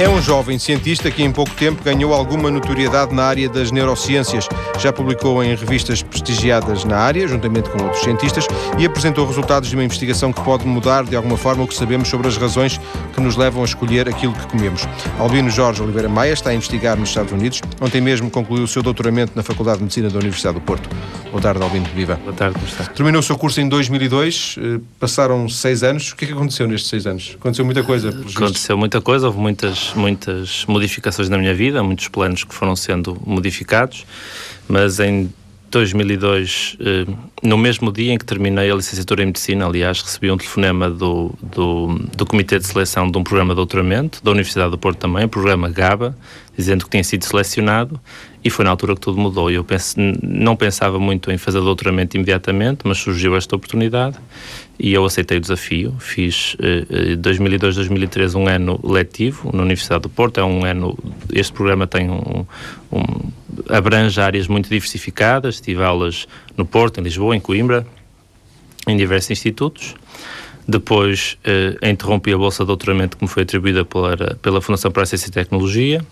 É um jovem cientista que em pouco tempo ganhou alguma notoriedade na área das neurociências. Já publicou em revistas prestigiadas na área, juntamente com outros cientistas, e apresentou resultados de uma investigação que pode mudar de alguma forma o que sabemos sobre as razões que nos levam a escolher aquilo que comemos. Albino Jorge Oliveira Maia está a investigar nos Estados Unidos. Ontem mesmo concluiu o seu doutoramento na Faculdade de Medicina da Universidade do Porto. Boa tarde, Albino. Viva. Boa tarde, como está? Terminou o seu curso em 2002, eh, passaram seis anos. O que é que aconteceu nestes seis anos? Aconteceu muita coisa. Aconteceu muita coisa, houve muitas muitas, modificações na minha vida, muitos planos que foram sendo modificados, mas em 2002, eh, no mesmo dia em que terminei a licenciatura em Medicina, aliás, recebi um telefonema do, do, do Comitê de Seleção de um programa de doutoramento, da Universidade do Porto também, o programa GABA, dizendo que tinha sido selecionado e foi na altura que tudo mudou. Eu não pensava muito em fazer doutoramento imediatamente, mas surgiu esta oportunidade e eu aceitei o desafio. Fiz eh, 2002-2003 eh, um ano letivo na Universidade do Porto. É um ano. Este programa tem um, um, abrange áreas muito diversificadas. Tive aulas no Porto, em Lisboa, em Coimbra, em diversos institutos. Depois eh, interrompi a bolsa de doutoramento que me foi atribuída pela, pela Fundação para a Ciência e Tecnologia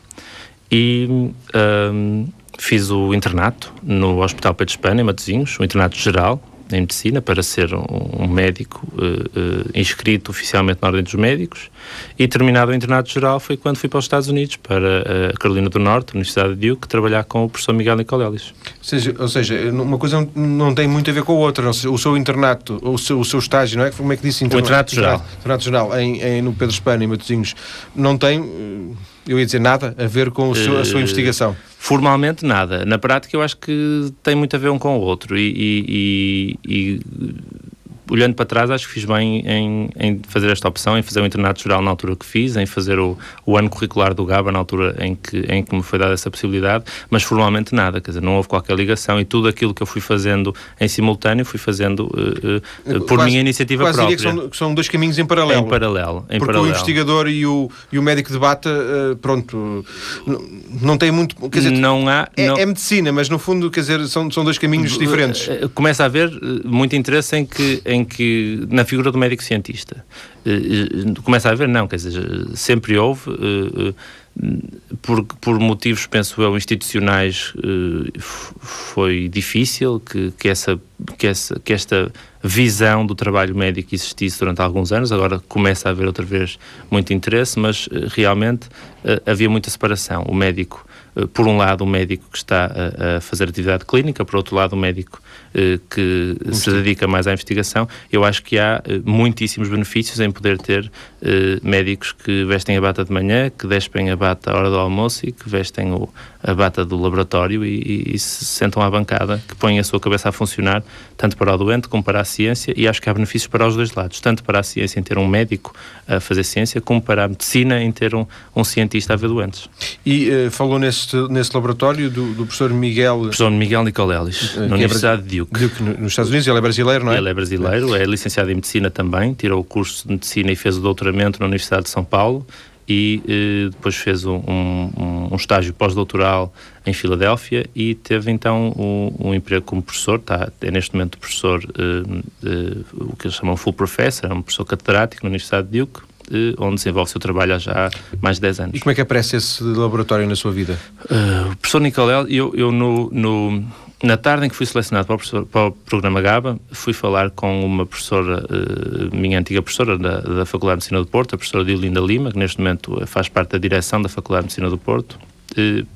e um, fiz o internato no Hospital Pedro Espanha, em Matosinhos, o internato geral, em medicina para ser um, um médico uh, uh, inscrito oficialmente na Ordem dos Médicos e terminado o internato geral foi quando fui para os Estados Unidos, para a Carolina do Norte, Universidade de Duke, trabalhar com o professor Miguel Nicolelis. Ou seja, ou seja, uma coisa não tem muito a ver com a outra. O seu internato, o seu, o seu estágio, não é? Como é que disse? Internato, o internato geral. Internato geral, em, em, no Pedro Espanha, em Matosinhos, não tem, eh, eu ia dizer, nada a ver com seu, a sua investigação. Formalmente nada. Na prática eu acho que tem muito a ver um com o outro e, e, e, e olhando para trás, acho que fiz bem em, em, fazer esta opção, em fazer o internato geral na altura que fiz, em fazer o, o, ano curricular do GABA na altura em que, em que me foi dada essa possibilidade, mas formalmente nada, quer dizer, não houve qualquer ligação e tudo aquilo que eu fui fazendo em simultâneo fui fazendo uh, uh, por quase, minha iniciativa quase própria. Diria que são, que são dois caminhos em paralelo. Em paralelo. Em Porque paralelo. o investigador e o, e o médico de bata, uh, pronto, não, tem muito. Quer dizer, não há. É, não... é, medicina, mas no fundo, quer dizer, são, são dois caminhos diferentes. Começa a haver muito interesse em que. Em que na figura do médico cientista. Eh, eh, começa a haver, não, quer dizer, sempre houve, eh, por, por motivos, penso eu, institucionais, foi difícil que, que, essa, que, essa, que esta visão do trabalho médico existisse durante alguns anos, agora começa a haver outra vez muito interesse, mas realmente havia muita separação. O médico, por um lado, o médico que está a, a fazer atividade clínica, por outro lado, o médico eh, que se dedica mais à investigação, eu acho que há eh, muitíssimos benefícios em poder ter eh, médicos que vestem a bata de manhã, que despem a bata à hora do almoço e que vestem o, a bata do laboratório e, e, se sentam à bancada, que põem a sua cabeça a funcionar, tanto para o doente como para a ciência, e acho que há benefícios para os dois lados, tanto para a ciência em ter um médico a fazer ciência, como para a medicina em ter um, um cientista a ver doentes. E uh, falou nesse, nesse laboratório do, do professor Miguel... Professor Miguel Nicolelis, uh, na é Universidade de Duke. Duke, nos Estados Unidos, ele é brasileiro, não é? Ele é brasileiro, é licenciado em Medicina também, tirou o curso de Medicina e fez o doutoramento na Universidade de São Paulo, e eh, depois fez um, um, um estágio pós-doutoral em Filadélfia e teve então um, um, emprego como professor, tá, é neste momento professor, eh, o que eles chamam full professor, é um professor catedrático na Universidade de Duke, onde desenvolve o seu trabalho há já mais de 10 anos. E como é que aparece esse laboratório na sua vida? Uh, o professor Nicolau, eu, eu no, no na tarde em que fui selecionado para o, para o, programa GABA, fui falar com uma professora, uh, minha antiga professora da, da Faculdade de Medicina do Porto, a professora Diolinda Lima, que neste momento faz parte da direção da Faculdade de Medicina do Porto, uh,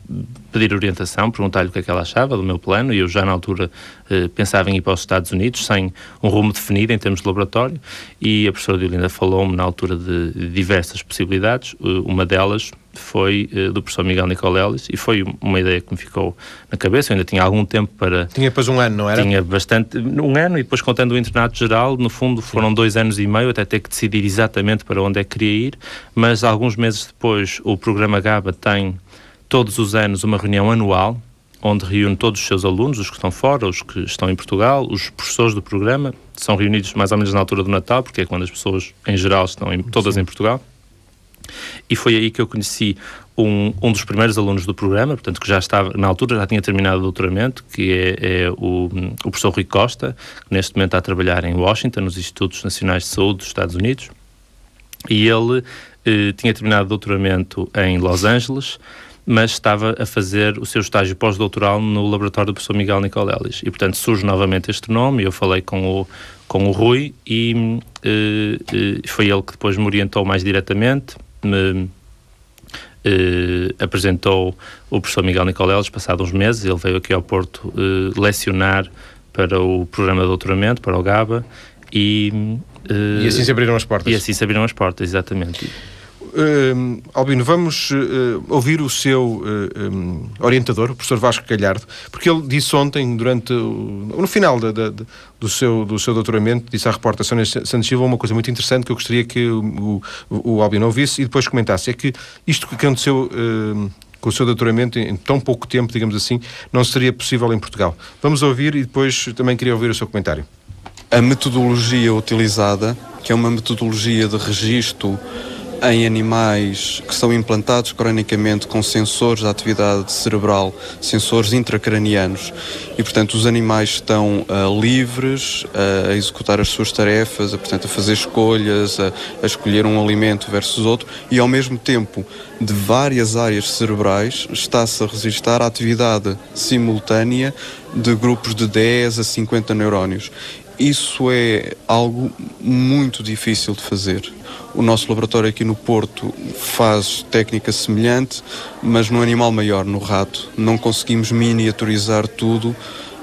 pedir orientação, perguntar-lhe o que é que ela achava do meu plano, e eu já na altura uh, pensava em ir para os Estados Unidos, sem um rumo definido em termos de laboratório, e a professora Diolinda falou-me na altura de diversas possibilidades, uma delas foi uh, do professor Miguel Nicolelis e foi uma ideia que me ficou na cabeça. Eu ainda tinha algum tempo para. Tinha depois um ano, não era? Tinha bastante. Um ano e depois, contando o internato geral, no fundo foram Sim. dois anos e meio até ter que decidir exatamente para onde é que queria ir. Mas alguns meses depois, o programa GABA tem todos os anos uma reunião anual onde reúne todos os seus alunos, os que estão fora, os que estão em Portugal, os professores do programa, são reunidos mais ou menos na altura do Natal, porque é quando as pessoas, em geral, estão em, todas Sim. em Portugal. E foi aí que eu conheci um, um dos primeiros alunos do programa, portanto, que já estava, na altura já tinha terminado o doutoramento, que é, é o, o professor Rui Costa, que neste momento está a trabalhar em Washington, nos Institutos Nacionais de Saúde dos Estados Unidos. E ele eh, tinha terminado o doutoramento em Los Angeles, mas estava a fazer o seu estágio pós-doutoral no laboratório do professor Miguel Nicolelis. E, portanto, surge novamente este nome, eu falei com o, com o Rui e eh, eh, foi ele que depois me orientou mais diretamente, me eh, apresentou o professor Miguel Nicolelis, passados uns meses, ele veio aqui ao Porto eh, lecionar para o programa de doutoramento, para o GABA, e... e assim se abriram as portas. E assim se abriram as portas, exatamente. Uh, Albino, vamos uh, ouvir o seu uh, um, orientador, o professor Vasco Calhardo, porque ele disse ontem, durante o, no final do, seu, do seu doutoramento, disse à repórter Sônia Santos Silva uma coisa muito interessante que eu gostaria que o, o, o Albino ouvisse e depois comentasse. É que isto que aconteceu com o seu doutoramento em tão pouco tempo, digamos assim, não seria possível em Portugal. Vamos ouvir e depois também queria ouvir o seu comentário. A metodologia utilizada, que é uma metodologia de registro em animais que são implantados cronicamente com sensores de atividade cerebral, sensores intracranianos, e portanto os animais estão uh, livres uh, a executar as suas tarefas, a, portanto, a fazer escolhas, a, a escolher um alimento versus outro, e ao mesmo tempo de várias áreas cerebrais está-se a registrar a atividade simultânea de grupos de 10 a 50 neurónios. Isso é algo muito difícil de fazer. O nosso laboratório aqui no Porto faz técnica semelhante, mas no animal maior, no rato. Não conseguimos miniaturizar tudo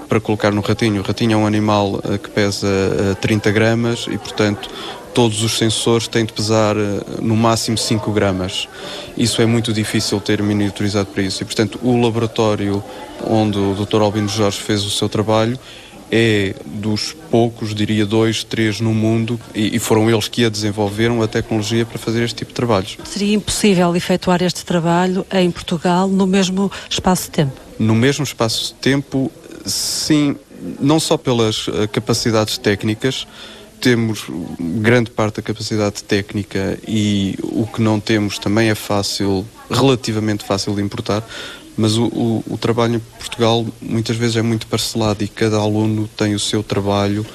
para colocar no ratinho. O ratinho é um animal eh, que pesa 30 eh, gramas e, portanto, todos os sensores têm de pesar eh, no máximo 5 gramas. Isso é muito difícil ter miniaturizado para isso. E, portanto, o laboratório onde o Dr. Albino Jorge fez o seu trabalho é dos poucos, diria dois, três no mundo, e, e, foram eles que a desenvolveram a tecnologia para fazer este tipo de trabalhos. Seria impossível efetuar este trabalho em Portugal no mesmo espaço de tempo? No mesmo espaço de tempo, sim, não só pelas uh, capacidades técnicas, temos grande parte da capacidade técnica e o que não temos também é fácil, relativamente fácil de importar, mas o, o, o, trabalho em Portugal muitas vezes é muito parcelado e cada aluno tem o seu trabalho,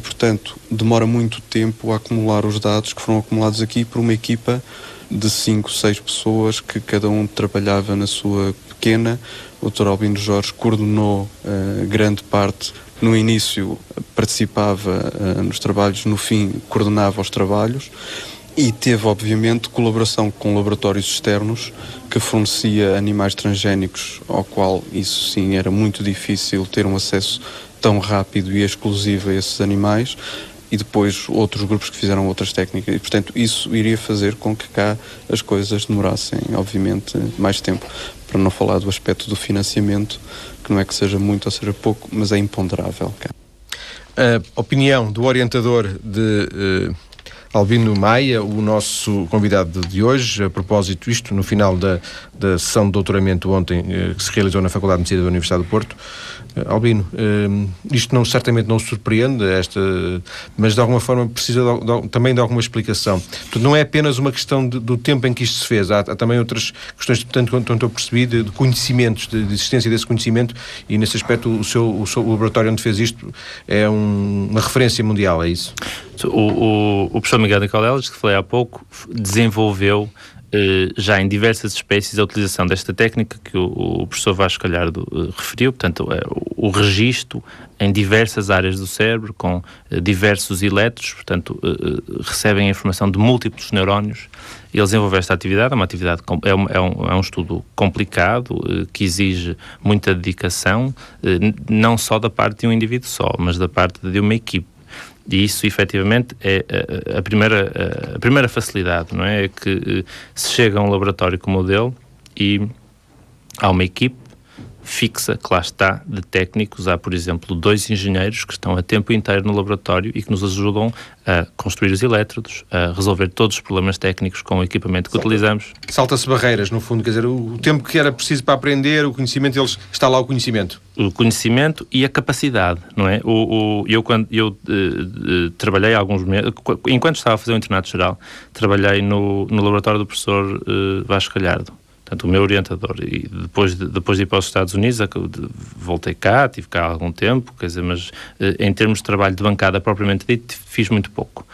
portanto, demora muito tempo a acumular os dados que foram acumulados aqui por uma equipa de 5, 6 pessoas que cada um trabalhava na sua pequena. O Dr. Albino Jorge coordenou uh, grande parte. No início participava uh, nos trabalhos, no fim coordenava os trabalhos e teve, obviamente, colaboração com laboratórios externos que fornecia animais transgénicos, ao qual isso sim era muito difícil ter um acesso tão rápido e exclusivo a esses animais e depois outros grupos que fizeram outras técnicas. E, portanto, isso iria fazer com que cá as coisas demorassem, obviamente, mais tempo. Para não falar do aspecto do financiamento, que não é que seja muito ou seja pouco, mas é imponderável cá. A opinião do orientador de. Uh Albino Maia, o nosso convidado de hoje, a propósito isto, no final da, da sessão de doutoramento ontem, eh, que se realizou na Faculdade de Medicina da Universidade do Porto. Eh, Albino, eh, isto não, certamente não surpreende, esta, mas de alguma forma precisa de, de, também de alguma explicação. Portanto, não é apenas uma questão de, do tempo em que isto se fez, há, há também outras questões, portanto, quanto eu percebi, de, de conhecimentos, de, existência desse conhecimento, e nesse aspecto o seu, o seu laboratório onde fez isto é um, uma referência mundial, é isso? O, o, o professor Miguel Nicoleles, que falei há pouco, desenvolveu já em diversas espécies a utilização desta técnica que o, professor Vasco Calhardo uh, referiu, portanto, é, o, registro em diversas áreas do cérebro com diversos elétrons, portanto, recebem a informação de múltiplos neurónios. Ele desenvolveu esta atividade, é uma atividade, é é um, é um estudo complicado, que exige muita dedicação, não só da parte de um indivíduo só, mas da parte de uma equipe e isso, efetivamente, é a, a primeira, a primeira facilidade, não é? É que eh, se chega a um laboratório como o dele e há uma equipe fixa, que lá está, de técnicos. Há, por exemplo, dois engenheiros que estão a tempo inteiro no laboratório e que nos ajudam a construir os elétrodos, a resolver todos os problemas técnicos com o equipamento que Salta, utilizamos. Salta-se barreiras, no fundo, quer dizer, o tempo que era preciso para aprender, o conhecimento, eles, está lá o conhecimento. O conhecimento e a capacidade, não é? O, o eu, quando eu uh, uh, trabalhei alguns meses, enquanto estava a fazer o internato geral, trabalhei no, no laboratório do professor uh, Vasco Calhardo Portanto, o meu orientador, e depois de, depois de ir para os Estados Unidos, voltei cá, tive cá algum tempo, quer dizer, mas eh, em termos de trabalho de bancada propriamente dito, fiz muito pouco.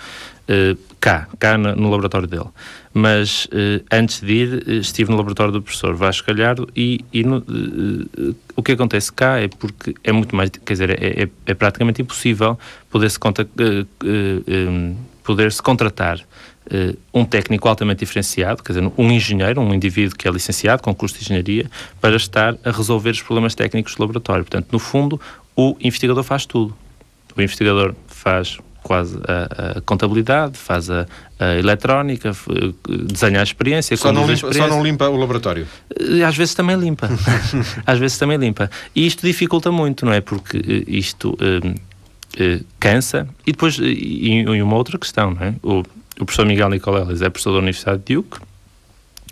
Uh, cá, cá no, laboratório dele. Mas uh, antes de ir, estive no laboratório do professor Vasco Galhardo e, e no, o que acontece cá é porque é muito mais, quer dizer, é, é, é praticamente impossível poder-se poder -se contratar um técnico altamente diferenciado, quer dizer, um engenheiro, um indivíduo que é licenciado com curso de engenharia, para estar a resolver os problemas técnicos do laboratório. Portanto, no fundo, o investigador faz tudo. O investigador faz quase a, a contabilidade, faz a, a eletrónica, desenha a experiência, só não, limpa, experiência. só não limpa o laboratório? Eh, às vezes também limpa. Às vezes também limpa. E isto dificulta muito, não é? Porque eh, isto cansa. E depois, e, e uma outra questão, não é? O, o professor Miguel Nicoleles é professor da Universidade de Duke,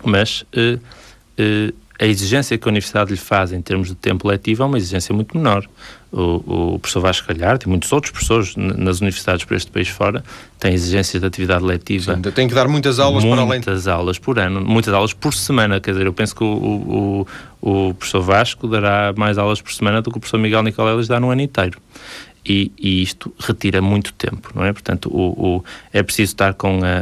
mas uh, uh, a exigência que a Universidade lhe faz em termos de tempo letivo é uma exigência muito menor. O, o professor Vasco Galhardo e muitos outros professores nas universidades por este país fora têm exigências de atividade letiva. Sim, tem que dar muitas aulas muitas para além. Muitas aulas por ano, muitas aulas por semana. Quer dizer, eu penso que o, o, o professor Vasco dará mais aulas por semana do que o professor Miguel Nicoleles dá no ano inteiro e, e, isto retira muito tempo, não é? Portanto, o, o é preciso estar com a,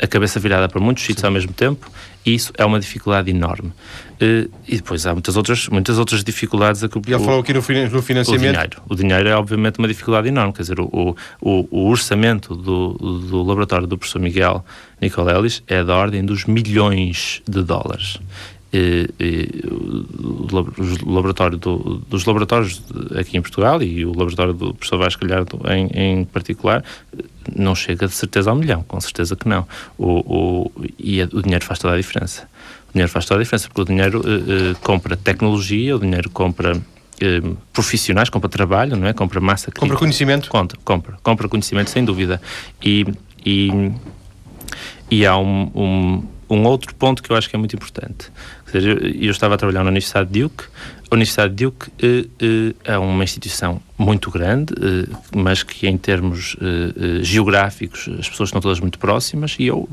a, a, cabeça virada para muitos sítios ao mesmo tempo e isso é uma dificuldade enorme. Uh, e depois há muitas outras, muitas outras dificuldades. A que, Já falou aqui no, no financiamento. O dinheiro. O dinheiro é obviamente uma dificuldade enorme, quer dizer, o, o, o orçamento do, do laboratório do professor Miguel Nicolelis é da ordem dos milhões de dólares e, e, o laboratório do, dos laboratórios aqui em Portugal e o laboratório do professor Vasco Galhardo em, em particular não chega de certeza ao milhão, com certeza que não. O, o, e o dinheiro faz toda a diferença. O dinheiro faz toda a diferença porque o dinheiro uh, uh, compra tecnologia, o dinheiro compra uh, profissionais, compra trabalho, não é? Compra massa crítica. Compra conhecimento. Compra, compra, compra conhecimento, sem dúvida. E, e, e há um, um um outro ponto que eu acho que é muito importante. Eu estava a trabalhar na Universidade de Duke. A Universidade de Duke eh, eh, é uma instituição muito grande, eh, mas que em termos geográficos as pessoas estão todas muito próximas e eu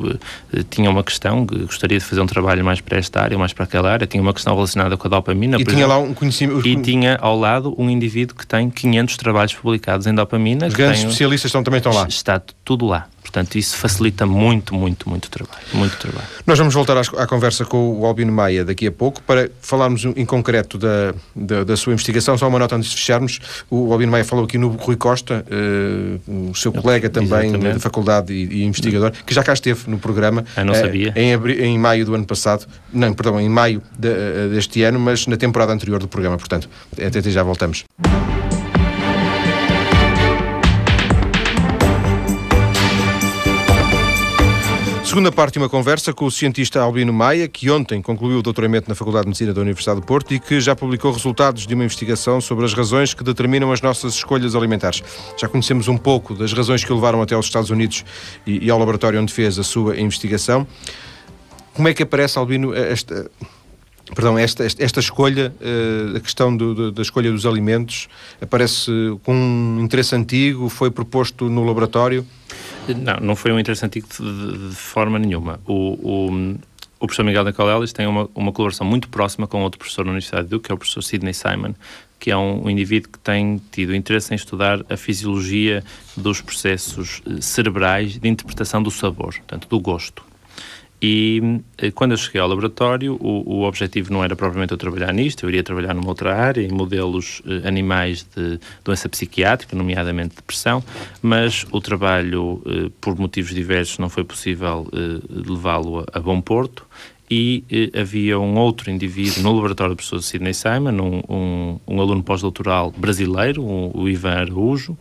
tinha uma questão, gostaria de fazer um trabalho mais para esta área, mais para aquela área, tinha uma questão relacionada com a dopamina. E tinha exemplo, lá um conhecimento... E tinha ao lado um indivíduo que tem 500 trabalhos publicados em dopamina. Os grandes tem, especialistas estão, também estão lá. Está tudo lá. Portanto, isso facilita muito, muito, muito trabalho. Muito trabalho. Nós vamos voltar à, conversa com o Albino Maia daqui a pouco para falarmos em concreto da, da, da, sua investigação. Só uma nota antes de fecharmos. O Albino Maia falou aqui no Rui Costa, uh, o seu colega também Exatamente. da faculdade e, e, investigador, que já cá esteve no programa. Ah, não uh, sabia. Em, em maio do ano passado, não, perdão, em maio de, uh, deste ano, mas na temporada anterior do programa. Portanto, até já voltamos. Segunda parte de uma conversa com o cientista Albino Maia, que ontem concluiu o doutoramento na Faculdade de Medicina da Universidade do Porto e que já publicou resultados de uma investigação sobre as razões que determinam as nossas escolhas alimentares. Já conhecemos um pouco das razões que o levaram até aos Estados Unidos e, e ao laboratório onde fez a sua investigação. Como é que aparece, Albino, esta, Perdão, esta, esta, escolha, uh, a questão do, da escolha dos alimentos, aparece com um interesse antigo, foi proposto no laboratório? Não, não foi um interesse antigo de, de, forma nenhuma. O, o, o professor Miguel Nicolelis tem uma, uma colaboração muito próxima com outro professor na Universidade de que é o professor Sidney Simon, que é um, um, indivíduo que tem tido interesse em estudar a fisiologia dos processos eh, cerebrais de interpretação do sabor, portanto, do gosto. E eh, quando eu cheguei ao laboratório, o, o, objetivo não era propriamente eu trabalhar nisto, eu iria trabalhar numa outra área, em modelos eh, animais de doença psiquiátrica, nomeadamente depressão, mas o trabalho, eh, por motivos diversos, não foi possível eh, levá-lo a, a, bom porto. E eh, havia um outro indivíduo no laboratório do professor Sidney Simon, um, um, um aluno pós-doutoral brasileiro, um, o Ivan Araújo,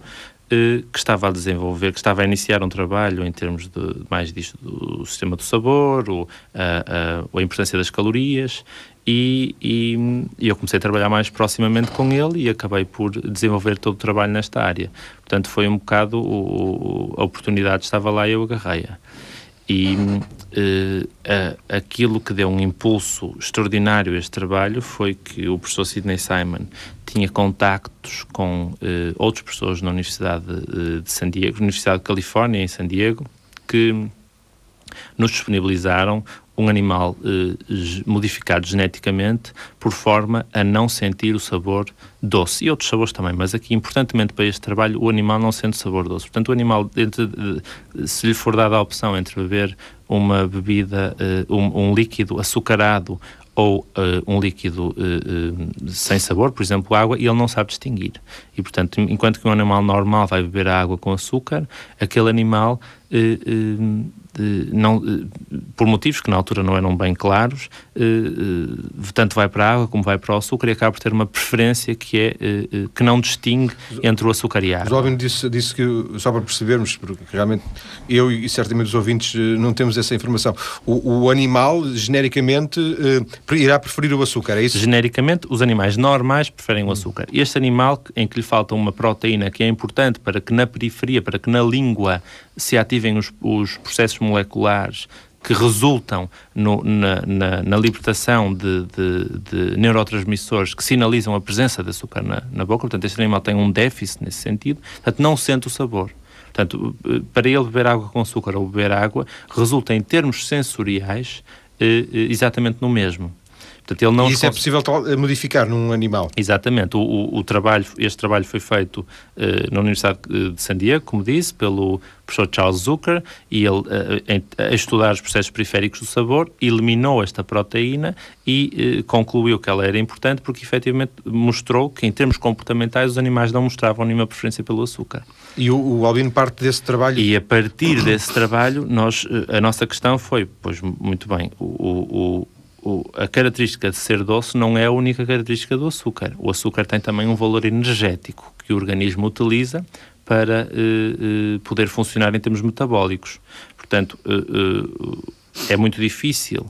que estava a desenvolver, que estava a iniciar um trabalho em termos de mais disto do sistema do sabor, o, a, a, a importância das calorias, e, e, e, eu comecei a trabalhar mais proximamente com ele e acabei por desenvolver todo o trabalho nesta área. Portanto, foi um bocado o, a oportunidade estava lá e eu agarrei-a. E uh, aquilo que deu um impulso extraordinário a este trabalho foi que o professor Sidney Simon tinha contactos com uh, outras pessoas na Universidade de, de San Diego, Universidade de Califórnia, em San Diego, que nos disponibilizaram um, animal uh, modificado geneticamente por forma a não sentir o sabor doce e outros sabores também, mas aqui, importantemente para este trabalho, o animal não sente sabor doce. Portanto, o animal, se lhe for dada a opção entre beber uma bebida, uh, um, um líquido açucarado ou uh, um líquido uh, uh, sem sabor, por exemplo, água, e ele não sabe distinguir. E, portanto, enquanto que um animal normal vai beber a água com açúcar, aquele animal não, por motivos que na altura não eram bem claros, eh, eh, tanto vai para a água como vai para o açúcar e acaba por ter uma preferência que é eh, que não distingue entre o açúcar e a água. O Robin disse, disse que, só para percebermos, porque realmente eu e certamente os ouvintes não temos essa informação, o, o animal genericamente irá preferir o açúcar, é isso? Genericamente, os animais normais preferem o açúcar. Este animal em que lhe falta uma proteína que é importante para que na periferia, para que na língua se ativem os, os processos moleculares que resultam no, na, na, na, libertação de, de, de, neurotransmissores que sinalizam a presença de açúcar na, na, boca. Portanto, este animal tem um déficit nesse sentido, portanto, não sente o sabor. Portanto, para ele beber água com açúcar ou beber água, resulta em termos sensoriais eh, eh exatamente no mesmo. Portanto, ele não e isso é possível eh, modificar num animal? Exatamente. O, o, o trabalho, este trabalho foi feito uh, na Universidade de San Diego, como disse, pelo professor Charles Zucker, e ele, uh, em, a estudar os processos periféricos do sabor, eliminou esta proteína e uh, concluiu que ela era importante porque efetivamente mostrou que, em termos comportamentais, os animais não mostravam nenhuma preferência pelo açúcar. E o, o Albino parte desse trabalho? E a partir desse trabalho, nós, a nossa questão foi, pois muito bem, o, o o, a característica de ser doce não é a única característica do açúcar. O açúcar tem também um valor energético que o organismo utiliza para uh, uh, poder funcionar em termos metabólicos. Portanto, uh, é muito difícil,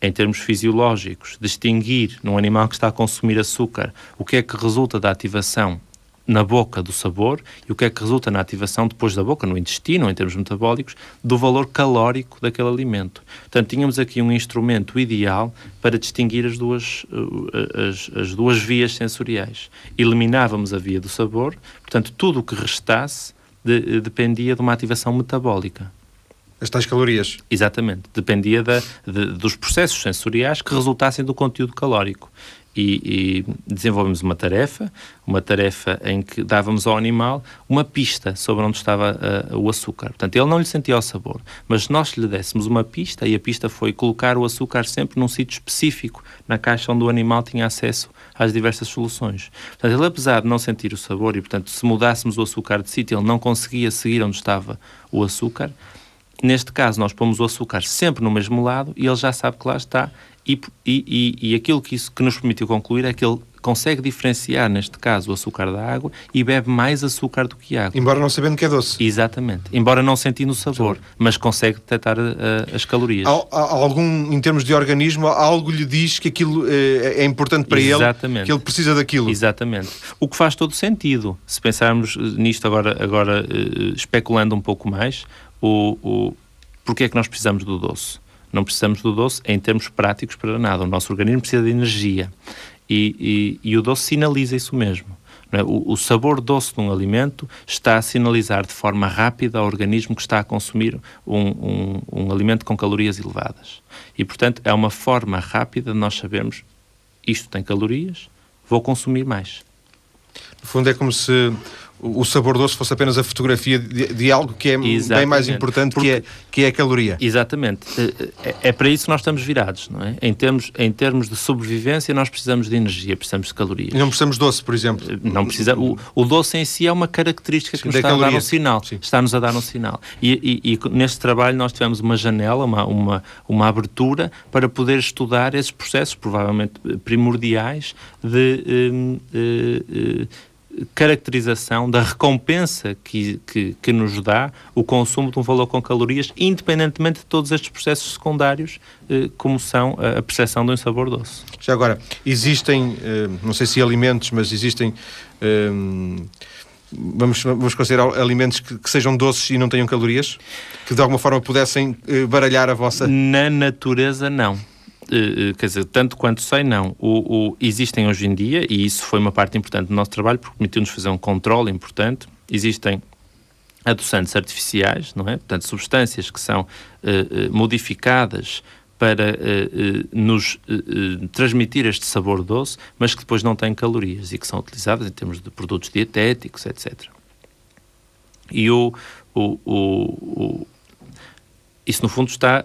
em termos fisiológicos, distinguir num animal que está a consumir açúcar o que é que resulta da ativação na boca do sabor e o que é que resulta na ativação depois da boca, no intestino, em termos metabólicos, do valor calórico daquele alimento. Portanto, tínhamos aqui um instrumento ideal para distinguir as duas, eh, as, as duas vias sensoriais. Eliminávamos a via do sabor, portanto, tudo o que restasse de, dependia de uma ativação metabólica. As tais calorias. Exatamente. Dependia da, de, dos processos sensoriais que resultassem do conteúdo calórico e, e desenvolvemos uma tarefa, uma tarefa em que dávamos ao animal uma pista sobre onde estava uh, o açúcar. Portanto, ele não lhe sentia o sabor, mas nós lhe dessemos uma pista, e a pista foi colocar o açúcar sempre num sítio específico, na caixa onde o animal tinha acesso às diversas soluções. Portanto, ele apesar de não sentir o sabor e, portanto, se mudássemos o açúcar de sítio, ele não conseguia seguir onde estava o açúcar, Neste caso, nós pomos o açúcar sempre no mesmo lado e ele já sabe que lá está e, e, e, aquilo que isso que nos permitiu concluir é que ele consegue diferenciar, neste caso, o açúcar da água e bebe mais açúcar do que água. Embora não sabendo que é doce. Exatamente. Embora não sentindo o sabor, Sim. mas consegue detectar uh, as calorias. Há, há, algum, em termos de organismo, algo lhe diz que aquilo uh, é importante para Exatamente. ele, que ele precisa daquilo. Exatamente. O que faz todo sentido. Se pensarmos nisto agora, agora uh, especulando um pouco mais, o, o, porque é que nós precisamos do doce? Não precisamos do doce em termos práticos para nada. O nosso organismo precisa de energia. E, e, e o doce sinaliza isso mesmo. É? O, o, sabor doce de um alimento está a sinalizar de forma rápida ao organismo que está a consumir um, um, um alimento com calorias elevadas. E, portanto, é uma forma rápida de nós sabermos isto tem calorias, vou consumir mais. No fundo, é como se o sabor doce fosse apenas a fotografia de, de algo que é Exatamente. bem mais importante, Porque, que, é, que é a caloria. Exatamente. É, é, para isso que nós estamos virados, não é? Em termos, em termos de sobrevivência, nós precisamos de energia, precisamos de calorias. E não precisamos de doce, por exemplo? Não precisa. O, o doce em si é uma característica que Sim, nos está a dar um sinal. Está-nos a dar um sinal. E, e, e, neste trabalho nós tivemos uma janela, uma, uma, uma abertura para poder estudar esses processos, provavelmente primordiais, de caracterização da recompensa que, que, que, nos dá o consumo de um valor com calorias, independentemente de todos estes processos secundários, eh, como são a, percepção de um sabor doce. Já agora, existem, eh, não sei se alimentos, mas existem. Eh, vamos, vamos considerar alimentos que, que, sejam doces e não tenham calorias? Que de alguma forma pudessem baralhar a vossa. Na natureza, não. Uh, quer dizer, tanto quanto sei, não. O, o, existem hoje em dia, e isso foi uma parte importante do nosso trabalho, porque permitiu-nos fazer um controle importante, existem adoçantes artificiais, não é? Portanto, substâncias que são uh, modificadas para nos transmitir este sabor doce, mas que depois não têm calorias e que são utilizadas em termos de produtos dietéticos, etc. E o, o, o, o isso, no fundo, está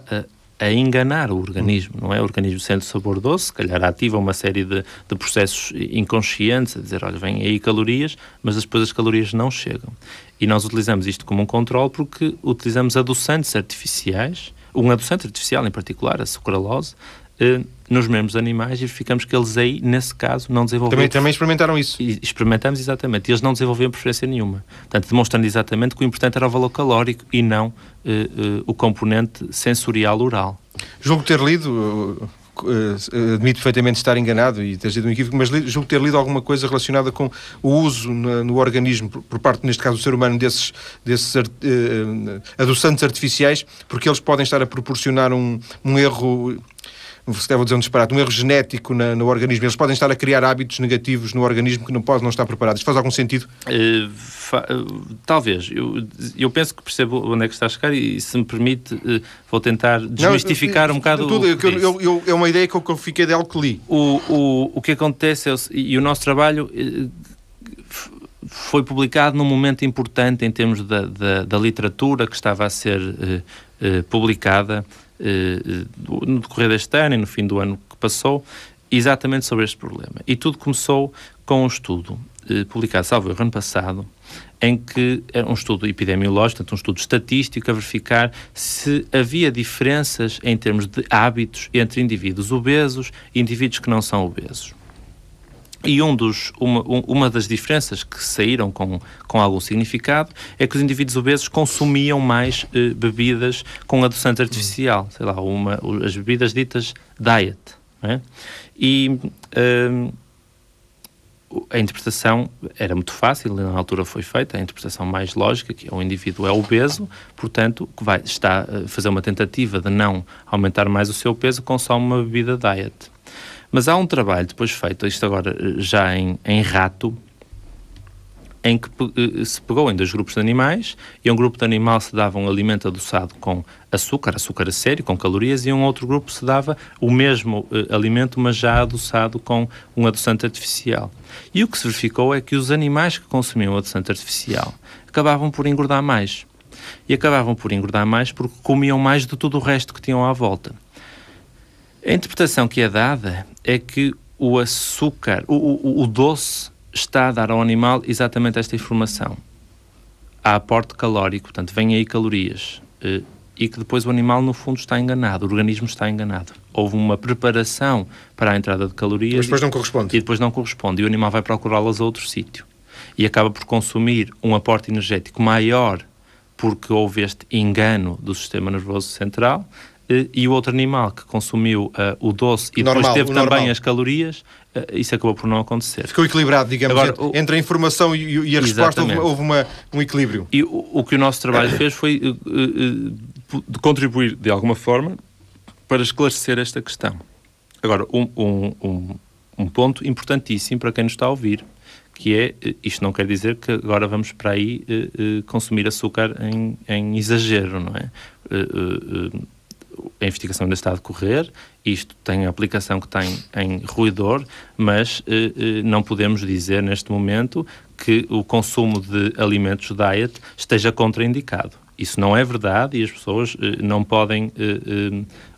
a, enganar o organismo, não é? O organismo sente sabor doce, se calhar ativa uma série de, de processos inconscientes, a dizer, olha, vêm aí calorias, mas depois as calorias não chegam. E nós utilizamos isto como um controle porque utilizamos adoçantes artificiais, um adoçante artificial em particular, a sucralose, eh, nos mesmos animais e verificamos que eles aí, nesse caso, não desenvolveram... Também, também experimentaram isso? E experimentamos exatamente. E eles não desenvolviam preferência nenhuma. Portanto, demonstrando exatamente que o importante era o valor calórico e não uh, uh, o componente sensorial oral. Julgo ter lido... Uh, admito perfeitamente estar enganado e ter sido um equívoco, mas li, julgo ter lido alguma coisa relacionada com o uso no, no organismo, por, por, parte, neste caso, do ser humano, desses, desses uh, adoçantes artificiais, porque eles podem estar a proporcionar um, um erro se deve dizer um disparate, um erro genético na, no organismo. Eles podem estar a criar hábitos negativos no organismo que não pode não estar preparado. Isto faz algum sentido? Uh, fa uh, talvez. Eu, eu penso que percebo onde é que está a chegar e, se me permite, uh, vou tentar desmistificar não, um bocado tudo, o que eu, eu, É uma ideia que eu, que eu fiquei dela que li. O, o, o que acontece é, e o nosso trabalho foi publicado num momento importante em termos da, da, da literatura que estava a ser publicada eh, no decorrer deste ano e no fim do ano que passou, exatamente sobre este problema. E tudo começou com um estudo eh, publicado, salvo erro, ano passado, em que é um estudo epidemiológico, portanto, um estudo estatístico, a verificar se havia diferenças em termos de hábitos entre indivíduos obesos e indivíduos que não são obesos. E um dos, uma, uma das diferenças que saíram com, com algum significado é que os indivíduos obesos consumiam mais eh, bebidas com adoçante artificial, sei lá, uma, as bebidas ditas diet. É? E eh, a interpretação era muito fácil, na altura foi feita, a interpretação mais lógica, que é o indivíduo é obeso, portanto, que vai, está a fazer uma tentativa de não aumentar mais o seu peso, consome uma bebida diet. Mas há um trabalho depois feito, isto agora eh, já em, em rato, em que eh, se pegou em dois grupos de animais e um grupo de animal se dava um alimento adoçado com açúcar, açúcar a sério, com calorias, e um outro grupo se dava o mesmo uh, alimento, mas já adoçado com um adoçante artificial. E o que se verificou é que os animais que consumiam adoçante artificial acabavam por engordar mais. E acabavam por engordar mais porque comiam mais de tudo o resto que tinham à volta. A interpretação que é dada é que o açúcar, o, o, o doce, está a dar ao animal exatamente esta informação. Há aporte calórico, portanto, vêm aí calorias. Eh, e que depois o animal, no fundo, está enganado, o organismo está enganado. Houve uma preparação para a entrada de calorias. Mas depois não corresponde. E depois não corresponde. E o animal vai procurá-las a outro sítio. E acaba por consumir um aporte energético maior porque houve este engano do sistema nervoso central e o outro animal que consumiu uh, o doce e normal, depois teve também normal. as calorias, uh, isso acabou por não acontecer. Ficou equilibrado, digamos, Agora, entre, o... entre, a informação e, e a resposta houve, houve uma, um equilíbrio. E o, o, que o nosso trabalho fez foi uh, contribuir de alguma forma para esclarecer esta questão. Agora, um, um, um, ponto importantíssimo para quem nos está a ouvir, que é, isto não quer dizer que agora vamos para aí consumir açúcar em, em exagero, não é? A investigação ainda está a decorrer, isto tem a aplicação que tem em ruidor, mas eh, eh, não podemos dizer neste momento que o consumo de alimentos diet esteja contraindicado. Isso não é verdade e as pessoas eh, não podem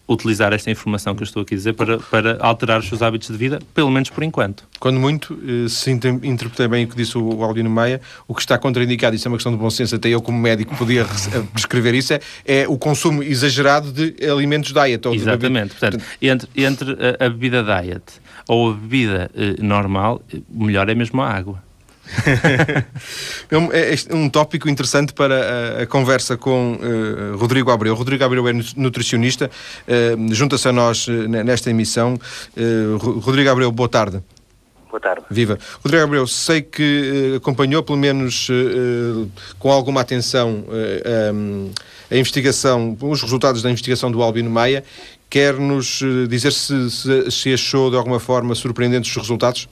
utilizar esta informação que eu estou aqui a dizer para, para alterar os seus hábitos de vida, pelo menos por enquanto. Quando muito, eh, se interpretei bem o que disse o Aldino Meia, o que está contraindicado, isso é uma questão de bom senso, até eu como médico podia eh, prescrever isso, é, é o consumo exagerado de alimentos diet. Ou Exatamente, portanto, entre, entre a, a, bebida diet ou a bebida eh, normal, o melhor é mesmo a água. É, é um tópico interessante para a, conversa com uh, Rodrigo Abreu. Rodrigo Abreu é nutricionista, uh, junta-se a nós uh, nesta emissão. Rodrigo Abreu, boa tarde. Boa tarde. Viva. Rodrigo Abreu, sei que acompanhou, pelo menos com alguma atenção, um, a investigação, os resultados da investigação do Albino Maia. Quer-nos dizer se, se, se achou de alguma forma surpreendentes os resultados?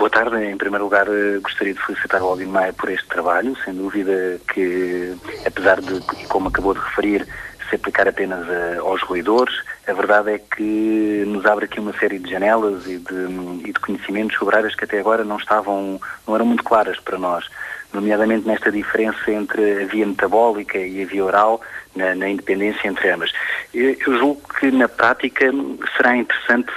Boa tarde. Em primeiro lugar, eh, gostaria de felicitar o Albin Maia por este trabalho. Sem dúvida que, apesar de, como acabou de referir, se aplicar apenas a, aos roedores. A verdade é que nos abre aqui uma série de janelas e de, e de conhecimentos sobre áreas que até agora não estavam, não eram muito claras para nós, nomeadamente nesta diferença entre a via metabólica e a via oral, na, na independência entre ambas. Eu, julgo que na prática será interessante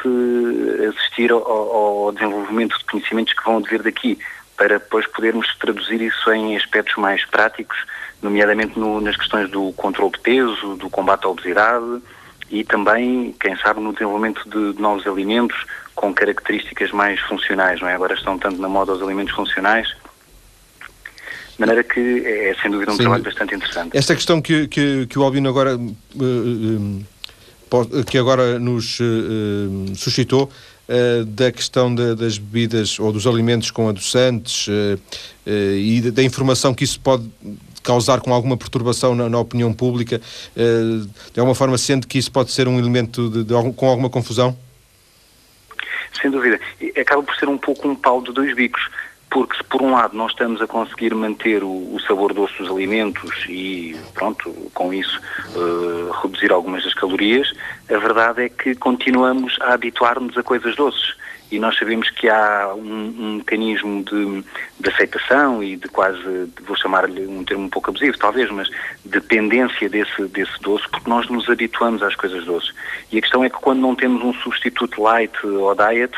assistir ao, ao desenvolvimento de conhecimentos que vão vir daqui, para depois podermos traduzir isso em aspectos mais práticos, nomeadamente no, nas questões do controle de peso, do combate à obesidade e também, quem sabe, no desenvolvimento de, de novos alimentos com características mais funcionais, não é? Agora estão tanto na moda os alimentos funcionais, de maneira que é, é sem dúvida um Sim. trabalho bastante interessante. Esta questão que, que, que o Albino agora, uh, uh, que agora nos uh, suscitou, da questão de, das bebidas ou dos alimentos com adoçantes e da informação que isso pode causar com alguma perturbação na, na opinião pública, de alguma forma sente que isso pode ser um elemento de, de, com alguma confusão? Sem dúvida. Acaba por ser um pouco um pau de dois bicos porque se por um lado nós estamos a conseguir manter o, o sabor doce dos alimentos e pronto, com isso uh, reduzir algumas das calorias, a verdade é que continuamos a habituar-nos a coisas doces e nós sabemos que há um, um mecanismo de, de, aceitação e de quase, vou chamar-lhe um termo um pouco abusivo talvez, mas dependência desse, desse doce, porque nós nos habituamos às coisas doces. E a questão é que quando não temos um substituto light ou diet,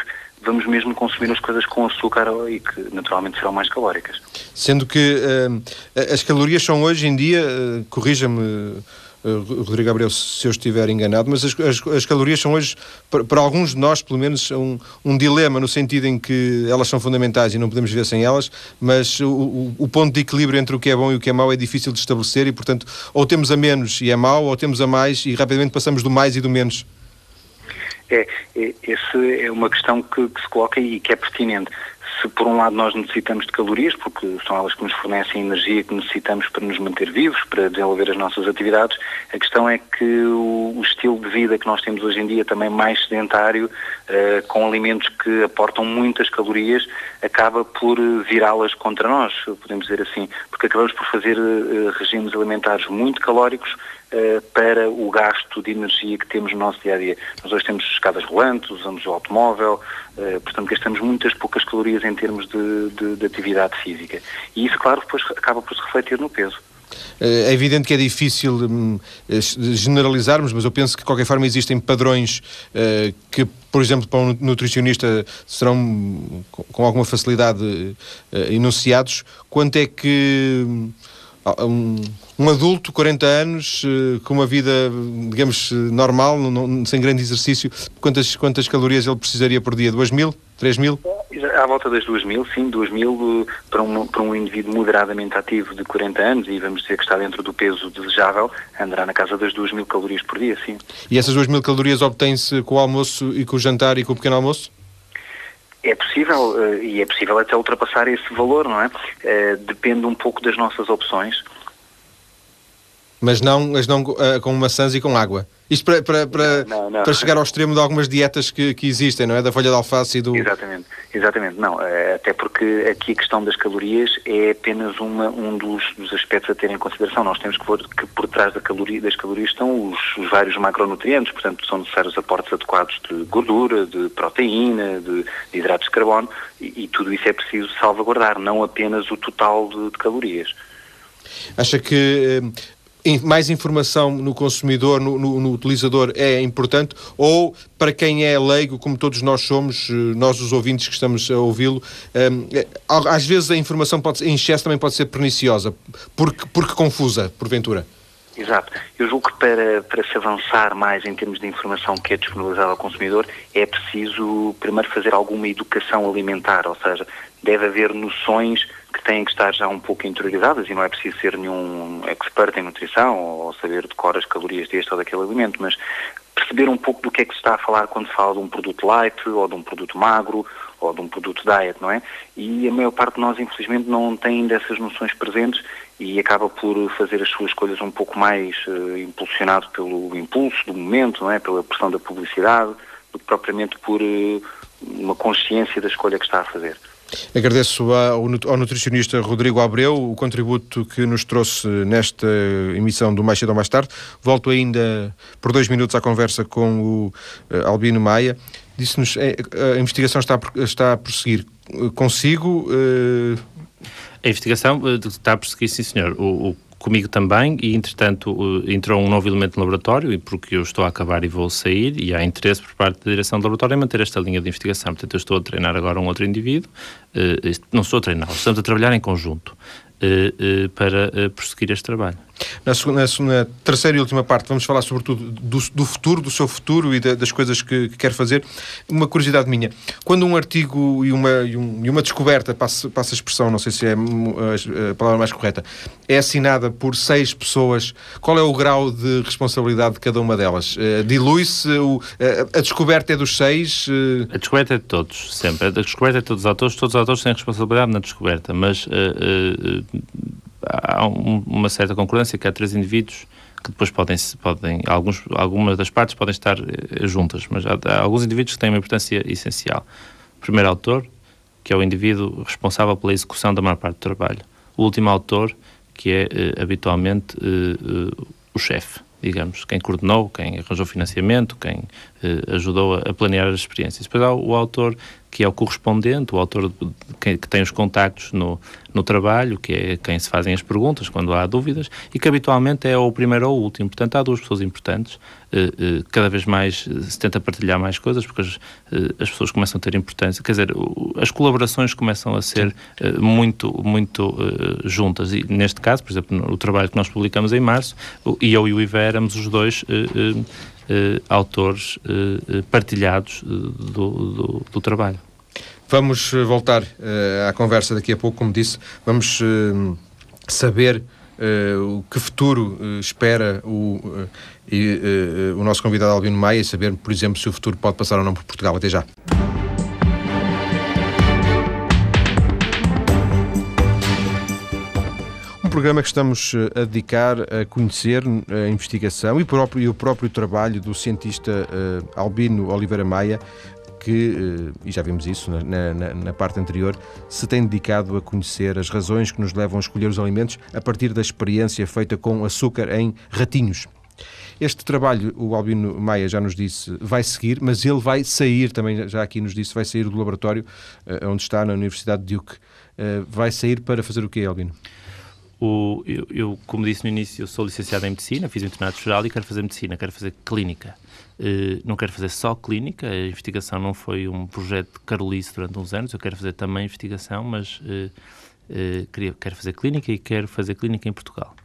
vamos mesmo consumir as coisas com açúcar e que naturalmente serão mais calóricas. Sendo que uh, as calorias são hoje em dia, uh, corrija-me, uh, Rodrigo Gabriel, se eu estiver enganado, mas as, as, as calorias são hoje, para, para, alguns de nós, pelo menos, um, um, dilema no sentido em que elas são fundamentais e não podemos viver sem elas, mas o, o, o, ponto de equilíbrio entre o que é bom e o que é mau é difícil de estabelecer e, portanto, ou temos a menos e é mau, ou temos a mais e rapidamente passamos do mais e do menos. É, é, essa é uma questão que, que, se coloca e que é pertinente. Se por um lado nós necessitamos de calorias, porque são elas que nos fornecem a energia que necessitamos para nos manter vivos, para desenvolver as nossas atividades, a questão é que o, estilo de vida que nós temos hoje em dia, também mais sedentário, uh, com alimentos que aportam muitas calorias, acaba por virá-las contra nós, podemos dizer assim, porque acabamos por fazer uh, regimes alimentares muito calóricos, uh, para o gasto de energia que temos no nosso dia a dia. Nós hoje temos escadas rolantes, usamos o automóvel, uh, portanto gastamos muitas poucas calorias em termos de, de, de atividade física. E isso, claro, depois acaba por se refletir no peso. Eh, é evidente que é difícil hum, generalizarmos, mas eu penso que de qualquer forma existem padrões que, por exemplo, para um nutricionista serão com alguma facilidade enunciados. Quanto é que hum, um, um adulto, 40 anos, uh, com uma vida, digamos, normal, não, sem grande exercício, quantas, quantas calorias ele precisaria por dia? 2 mil? 3 mil? À volta das 2 mil, sim, 2 mil para um, para um indivíduo moderadamente ativo de 40 anos e vamos dizer que está dentro do peso desejável, andará na casa das 2 mil calorias por dia, sim. E essas 2 mil calorias obtêm-se com o almoço e com o jantar e com o pequeno almoço? É possível, eh, e é possível até ultrapassar esse valor, não é? Eh, depende um pouco das nossas opções. Mas não, mas não uh, com maçãs e com água. Isto para, para, para, não, não. para chegar ao extremo de algumas dietas que, que existem, não é? Da folha de alface e do. Exatamente, exatamente. Não, até porque aqui a questão das calorias é apenas uma, um dos, dos aspectos a ter em consideração. Nós temos que ver que por trás da caloria, das calorias estão os, os, vários macronutrientes, portanto, são necessários aportes adequados de gordura, de proteína, de, de hidratos de carbono e, e, tudo isso é preciso salvaguardar, não apenas o total de, de calorias. Acha que eh, mais informação no consumidor, no, no, no, utilizador é importante ou para quem é leigo, como todos nós somos, eh, nós os ouvintes que estamos a ouvi-lo, um, eh, às vezes a informação pode, em excesso também pode ser perniciosa, porque, porque confusa, porventura. Exato. Eu julgo que para, para se avançar mais em termos de informação que é disponibilizada ao consumidor, é preciso primeiro fazer alguma educação alimentar, ou seja, deve haver noções que têm que estar já um pouco interiorizadas e não é preciso ser nenhum expert em nutrição ou saber decorar as calorias deste ou daquele alimento, mas perceber um pouco do que é que se está a falar quando se fala de um produto light ou de um produto magro ou de um produto diet, não é? E a maior parte de nós, infelizmente, não tem dessas noções presentes e acaba por fazer as suas escolhas um pouco mais uh, impulsionado pelo impulso do momento, não é? Pela pressão da publicidade, do que propriamente por uh, uma consciência da escolha que está a fazer. Agradeço ao nutricionista Rodrigo Abreu o contributo que nos trouxe nesta emissão do Mais Cedo ou Mais Tarde. Volto ainda por dois minutos à conversa com o uh, Albino Maia. Disse-nos eh, a investigação está, está a prosseguir. Consigo? Uh... A investigação está a prosseguir, sim, senhor. O, o comigo também, e entretanto entrou um novo elemento no laboratório, e porque eu estou a acabar e vou sair, e há interesse por parte da direção do laboratório em manter esta linha de investigação. Portanto, eu estou a treinar agora um outro indivíduo, uh, não estou a treinar, estamos a trabalhar em conjunto uh, uh, para prosseguir este trabalho. Na, na, terceira e última parte, vamos falar sobretudo do, do futuro, do seu futuro e da, das coisas que, que, quer fazer. Uma curiosidade minha: quando um artigo e uma, e, um, e uma descoberta, passa, passa a expressão, não sei se é a palavra mais correta, é assinada por seis pessoas, qual é o grau de responsabilidade de cada uma delas? Uh, Dilui-se, a, a, descoberta é dos seis? Uh... A descoberta é de todos, sempre. A descoberta é de todos os autores, todos os autores têm responsabilidade na descoberta, mas. Há um, uma certa concordância que há três indivíduos que depois podem, podem alguns, algumas das partes podem estar eh, juntas, mas há, há, alguns indivíduos que têm uma importância essencial. O primeiro autor, que é o indivíduo responsável pela execução da maior parte do trabalho. O último autor, que é eh, habitualmente eh, o chefe, digamos, quem coordenou, quem arranjou financiamento, quem ajudou a, planear as experiências. Depois há o, autor que é o correspondente, o autor que, tem os contactos no, no trabalho, que é quem se fazem as perguntas quando há dúvidas, e que habitualmente é o primeiro ou o último. Portanto, há duas pessoas importantes. Uh, uh, cada vez mais se tenta partilhar mais coisas, porque as, as, pessoas começam a ter importância. Quer dizer, as colaborações começam a ser muito, muito juntas. E neste caso, por exemplo, o trabalho que nós publicamos em março, e eu e o Iver éramos os dois autores uh, partilhados do, do, do, trabalho. Vamos voltar à conversa daqui a pouco, como disse, vamos saber o que futuro espera o, o nosso convidado Albino Maia e saber, por exemplo, se o futuro pode passar ou não por Portugal. Até já. Programa que estamos eh, a dedicar a conhecer eh, a investigação e, próprio, e o próprio trabalho do cientista uh, Albino Oliveira Maia, que, uh, e já vimos isso na, na, na, parte anterior, se tem dedicado a conhecer as razões que nos levam a escolher os alimentos a partir da experiência feita com açúcar em ratinhos. Este trabalho, o Albino Maia já nos disse, vai seguir, mas ele vai sair, também já aqui nos disse, vai sair do laboratório onde está, na Universidade de Duke. vai sair para fazer o quê, Albino? O, eu, eu, como disse no início, eu sou licenciado em Medicina, fiz o internato geral e quero fazer Medicina, quero fazer Clínica. Uh, não quero fazer só Clínica, a investigação não foi um projeto de Carolice durante uns anos, eu quero fazer também investigação, mas uh, uh, queria, quero fazer Clínica e quero fazer Clínica em Portugal.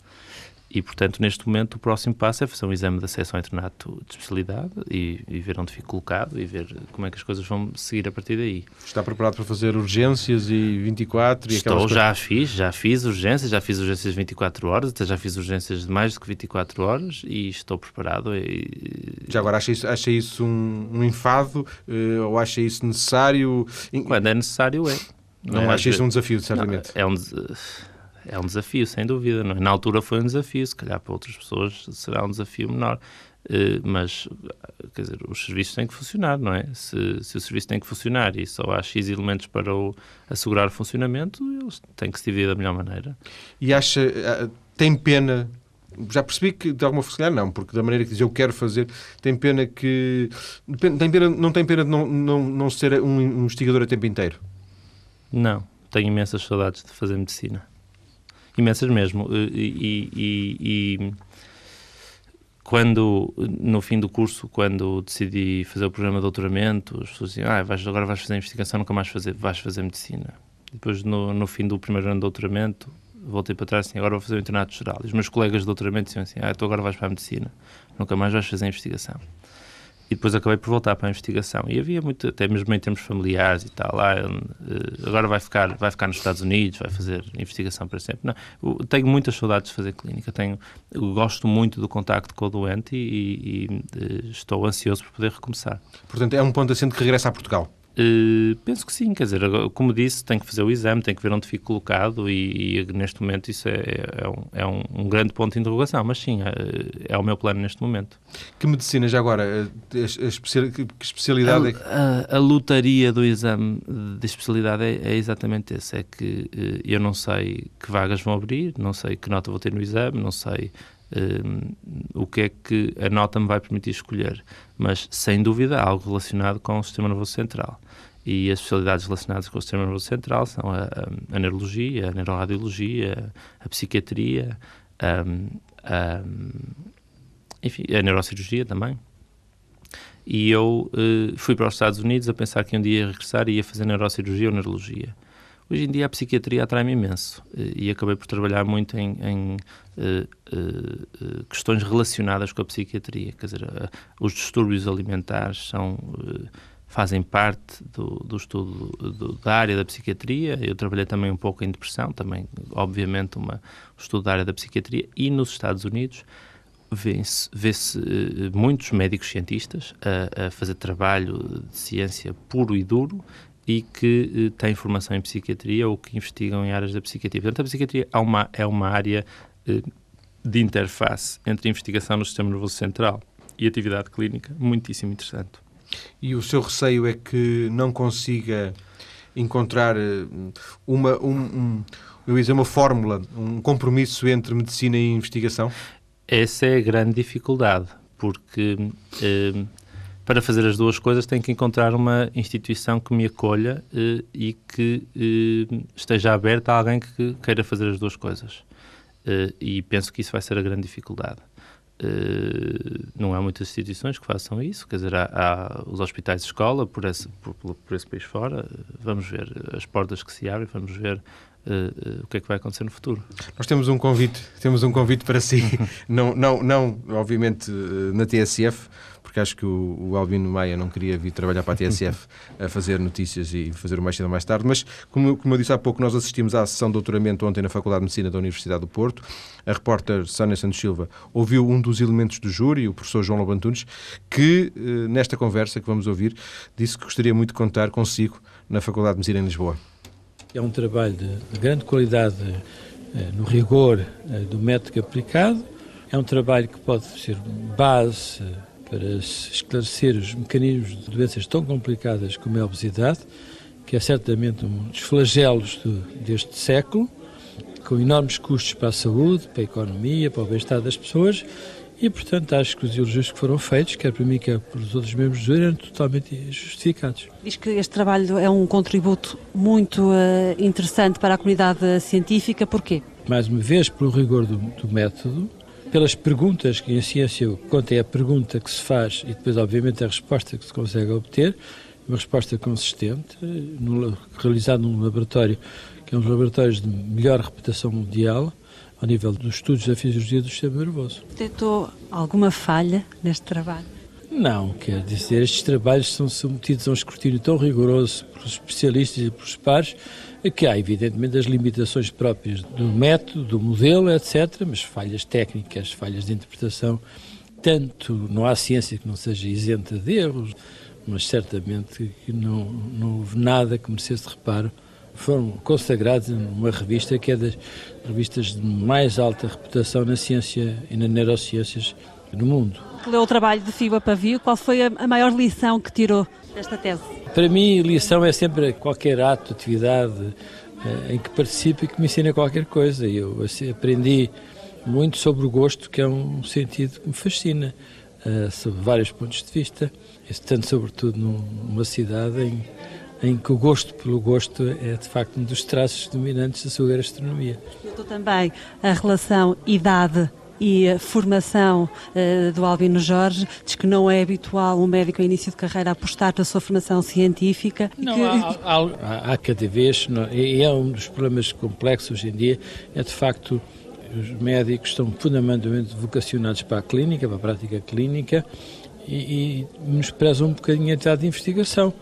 E, portanto, neste momento, o próximo passo é fazer um exame de acesso ao internato de especialidade e, e, ver onde fico colocado e ver como é que as coisas vão seguir a partir daí. Está preparado para fazer urgências e 24 e Estou, já fiz, já fiz urgências, já fiz urgências de 24 horas, até já fiz urgências de mais do que 24 horas e estou preparado. E... Já agora, acha isso, acha isso um, um enfado uh, ou acha isso necessário? Quando é necessário, é. Não, não é, acha isso um desafio, certamente? Não, é um desafio é um desafio, sem dúvida. Não é? Na altura foi um desafio, se calhar para outras pessoas será um desafio menor. Uh, mas, quer dizer, os serviços têm que funcionar, não é? Se, se o serviço tem que funcionar e só há X elementos para o, assegurar o funcionamento, eles têm que se dividir da melhor maneira. E acha, eh, tem pena já percebi que de alguma forma não, porque da maneira que diz eu quero fazer, tem pena que. Tem pena, não tem pena de não, não, não ser um investigador a tempo inteiro? Não, tenho imensas saudades de fazer medicina imensas mesmo. E, e, e, quando, no fim do curso, quando decidi fazer o programa de doutoramento, as pessoas diziam, ah, vais, agora vais fazer investigação, nunca mais fazer, vais fazer medicina. Depois, no, no fim do primeiro ano de doutoramento, voltei para trás assim, agora vou fazer o internato geral. E os meus colegas de doutoramento diziam assim, ah, tu agora vais para a medicina, nunca mais vais fazer investigação e depois acabei por voltar para a investigação. E havia muito, até mesmo em termos familiares e tal, lá, uh, agora vai ficar, vai ficar nos Estados Unidos, vai fazer investigação para sempre. Não, tenho muitas saudades de fazer clínica, tenho, gosto muito do contacto com o doente e, e, e uh, estou ansioso por poder recomeçar. Portanto, é um ponto assente que regressa a Portugal. Uh, penso que sim, quer dizer, como disse, tem que fazer o exame, tem que ver onde fica colocado e, e neste momento isso é, é, um, é um, um, grande ponto de interrogação, mas sim, é, é, o meu plano neste momento. Que medicina já agora? A, a que especialidade a, é que... A, a lotaria do exame de especialidade é, é exatamente esse, é que uh, eu não sei que vagas vão abrir, não sei que nota vou ter no exame, não sei uh, o que é que a nota me vai permitir escolher, mas sem dúvida algo relacionado com o sistema nervoso central. E as especialidades relacionadas com o sistema nervoso central são a, a, a neurologia, a neuroradiologia, a psiquiatria, a, enfim, a neurocirurgia também. E eu uh, fui para os Estados Unidos a pensar que um dia ia regressar e ia fazer neurocirurgia ou neurologia. Hoje em dia a psiquiatria atrai-me imenso e acabei por trabalhar muito em, em uh, uh, questões relacionadas com a psiquiatria. Quer dizer, os distúrbios alimentares são, fazem parte do, do estudo do, da área da psiquiatria. Eu trabalhei também um pouco em depressão, também, obviamente, um estudo da área da psiquiatria. E nos Estados Unidos vê-se vê muitos médicos cientistas a, a fazer trabalho de ciência puro e duro e que eh, têm formação em psiquiatria ou que investigam em áreas da psiquiatria. Portanto, a psiquiatria é uma, é uma área eh, de interface entre a investigação no sistema nervoso central e atividade clínica muitíssimo interessante. E o seu receio é que não consiga encontrar eh, uma, um, um, eu ia dizer uma fórmula, um compromisso entre medicina e investigação? Essa é a grande dificuldade, porque eh, para fazer as duas coisas tenho que encontrar uma instituição que me acolha eh, e que eh, esteja aberta a alguém que queira fazer as duas coisas. Eh, e penso que isso vai ser a grande dificuldade. Não há muitas instituições que façam isso, quer dizer, há, há os hospitais de escola por esse, por, por esse país fora. Vamos ver as portas que se abrem, vamos ver Uh, uh, o que é que vai acontecer no futuro. Nós temos um convite, temos um convite para si, não, não, não obviamente na TSF, porque acho que o, o, Albino Maia não queria vir trabalhar para a TSF a fazer notícias e fazer o mais cedo ou mais tarde, mas como, como eu disse há pouco, nós assistimos à sessão de doutoramento ontem na Faculdade de Medicina da Universidade do Porto. A repórter Sânia Santos Silva ouviu um dos elementos do júri, o professor João Lobantunes, que nesta conversa que vamos ouvir disse que gostaria muito de contar consigo na Faculdade de Medicina em Lisboa. É um trabalho de, de grande qualidade eh, no rigor eh, do método aplicado. É um trabalho que pode ser base eh, para esclarecer os mecanismos de doenças tão complicadas como a obesidade, que é certamente um dos flagelos do, deste século, com enormes custos para a saúde, para a economia, para o bem-estar das pessoas e, portanto, acho que os elogios que foram feitos, quer para mim, quer para os outros membros do júri, eram totalmente justificados. Diz que este trabalho é um contributo muito uh, interessante para a comunidade científica. Porquê? Mais uma vez, pelo rigor do, do método, pelas perguntas que em ciência conta é a pergunta que se faz e depois, obviamente, a resposta que se consegue obter, uma resposta consistente, realizada num laboratório que é um dos laboratórios de melhor reputação mundial, ao nível dos estudos da fisiologia do sistema nervoso. Detectou alguma falha neste trabalho? Não, quer dizer, estes trabalhos são submetidos a um escrutínio tão rigoroso pelos especialistas e pelos pares que há, evidentemente, as limitações próprias do método, do modelo, etc., mas falhas técnicas, falhas de interpretação, tanto não há ciência que não seja isenta de erros, mas certamente que não, não houve nada que merecesse reparo foram consagrados numa revista que é das revistas de mais alta reputação na ciência e nas neurociências no mundo. Leu o trabalho de Fiba Pavio, qual foi a maior lição que tirou desta tese? Para mim, lição é sempre qualquer ato, atividade eh, em que participe e que me ensine qualquer coisa. Eu aprendi muito sobre o gosto, que é um sentido que me fascina, uh, sob vários pontos de vista, tanto sobretudo numa cidade em em que o gosto pelo gosto é de facto um dos traços dominantes da sua gastronomia. Estou também a relação idade e formação uh, do Albino Jorge. Diz que não é habitual um médico a início de carreira apostar na sua formação científica. Não, que... há, há, há, cada vez, e é um dos problemas complexos hoje em dia, é de facto os médicos estão fundamentalmente vocacionados para a clínica, para a prática clínica e, e menosprezam um bocadinho a atividade de investigação.